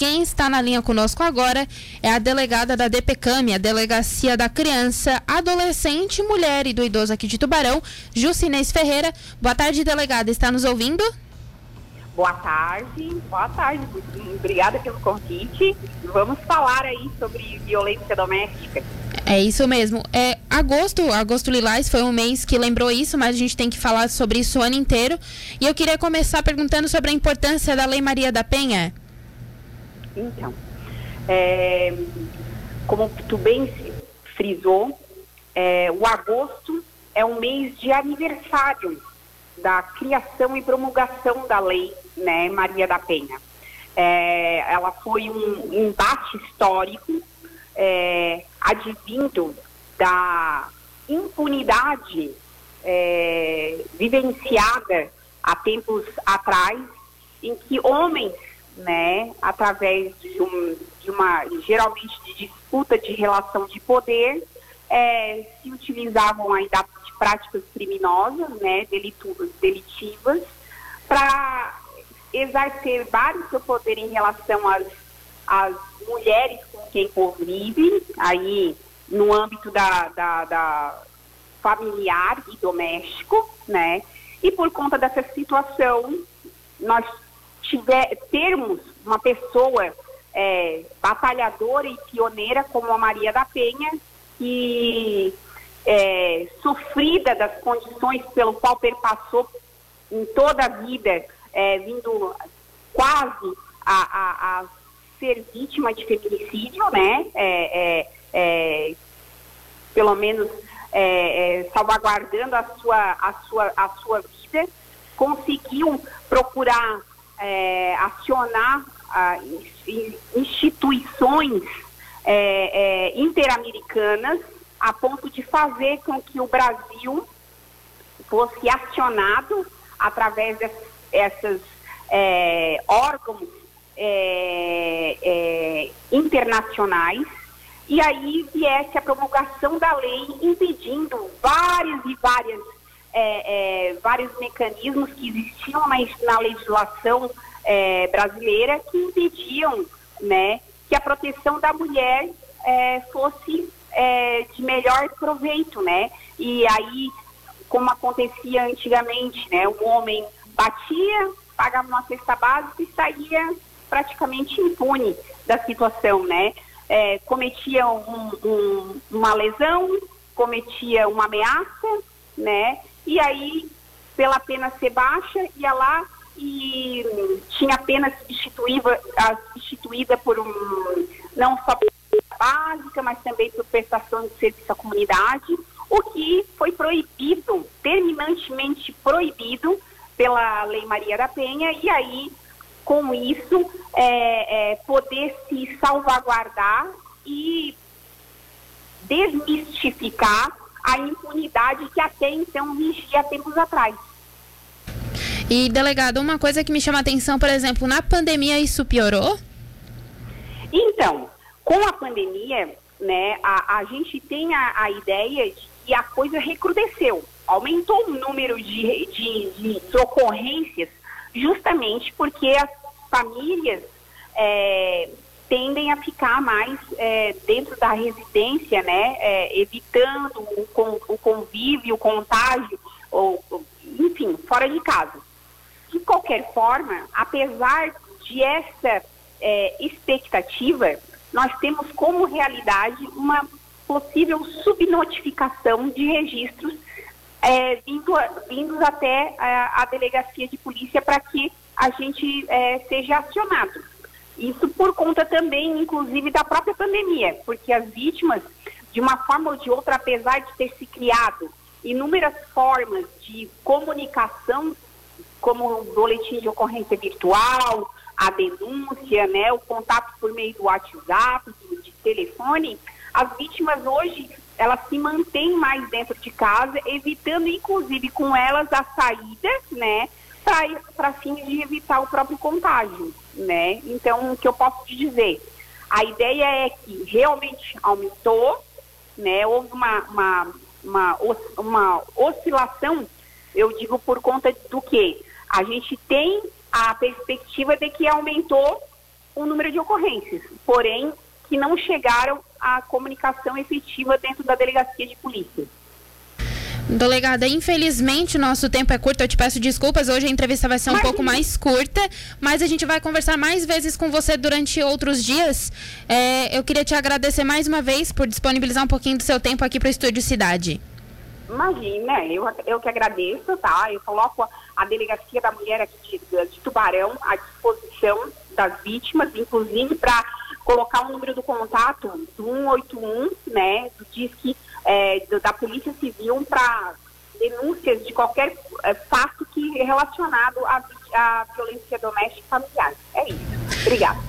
quem está na linha conosco agora é a delegada da DPCAM, a Delegacia da Criança, Adolescente, Mulher e do Idoso aqui de Tubarão, Jucinês Ferreira. Boa tarde, delegada. Está nos ouvindo? Boa tarde, boa tarde. Obrigada pelo convite. Vamos falar aí sobre violência doméstica. É isso mesmo. É agosto, agosto lilás foi um mês que lembrou isso, mas a gente tem que falar sobre isso o ano inteiro. E eu queria começar perguntando sobre a importância da Lei Maria da Penha. Então, é, como tu bem frisou, é, o agosto é um mês de aniversário da criação e promulgação da lei né, Maria da Penha. É, ela foi um embate histórico é, advindo da impunidade é, vivenciada há tempos atrás, em que homens, né, através de, um, de uma, geralmente de disputa de relação de poder, é, se utilizavam ainda de práticas criminosas, né, delitivas, para exercer vários seu poder em relação às, às mulheres com quem convive, aí no âmbito da, da, da familiar e doméstico, né? E por conta dessa situação, nós tiver, termos uma pessoa é, batalhadora e pioneira como a Maria da Penha, que é, sofrida das condições pelo qual perpassou em toda a vida, é, vindo quase a, a, a, ser vítima de feminicídio, né? É, é, é pelo menos é, salvaguardando a sua, a, sua, a sua vida, conseguiu procurar acionar instituições interamericanas a ponto de fazer com que o Brasil fosse acionado através dessas é, órgãos é, é, internacionais. E aí viesse a promulgação da lei impedindo vários e várias é, é, vários mecanismos que existiam na, na legislação é, brasileira que impediam né, que a proteção da mulher fosse de melhor proveito, né? E aí, como acontecia antigamente, né, o homem batia, pagava uma cesta básica e saía praticamente impune da situação, né? É, cometia um, um, uma lesão, cometia uma ameaça, né? E aí, pela pena ser baixa, ia lá e tinha pena substituída, substituída por um, não só básica, mas também por prestação de serviço à comunidade, o que foi proibido, terminantemente proibido, pela Lei Maria da Penha, e aí, com isso, é, é, poder se salvaguardar e desmistificar a impunidade que até então vigia tempos atrás. E, delegado, uma coisa que me chama a atenção, por exemplo, na pandemia isso piorou? Então, com a pandemia, né, a, a gente tem a, a ideia de que a coisa recrudesceu aumentou o número de, de, de ocorrências justamente porque as famílias é, tendem a ficar mais é, dentro da residência, né, é, evitando o, o, convívio, o contágio, ou, enfim, fora de casa. De qualquer forma, apesar de essa é, expectativa, nós temos como realidade uma possível subnotificação de registros é, vindo, vindos até a, a, delegacia de polícia para que a gente é, seja acionado. Isso por conta também, inclusive, da própria pandemia, porque as vítimas, de uma forma ou de outra, apesar de ter se criado inúmeras formas de comunicação, como o boletim de ocorrência virtual, a denúncia, né, o contato por meio do WhatsApp, de, de telefone, as vítimas hoje elas se mantêm mais dentro de casa, evitando inclusive com elas a saída, né, para fins de evitar o próprio contágio, né? Então, o que eu posso te dizer? A ideia é que realmente aumentou, né? Houve uma, uma, uma, uma oscilação, eu digo por conta do que? A gente tem a perspectiva de que aumentou o número de ocorrências, porém que não chegaram à comunicação efetiva dentro da delegacia de polícia. Delegada, infelizmente o nosso tempo é curto, eu te peço desculpas. Hoje a entrevista vai ser um pouco mais curta, mas a gente vai conversar mais vezes com você durante outros dias. É, eu queria te agradecer mais uma vez por disponibilizar um pouquinho do seu tempo aqui para o Estúdio Cidade. Imagina, eu, eu que agradeço, tá? Eu coloco a, a Delegacia da Mulher aqui de, de Tubarão à disposição das vítimas, inclusive para colocar o número do contato do 181, né, do Disque é, da Polícia Civil para denúncias de qualquer é, fato que é relacionado à, à violência doméstica e familiar. É isso. Obrigada.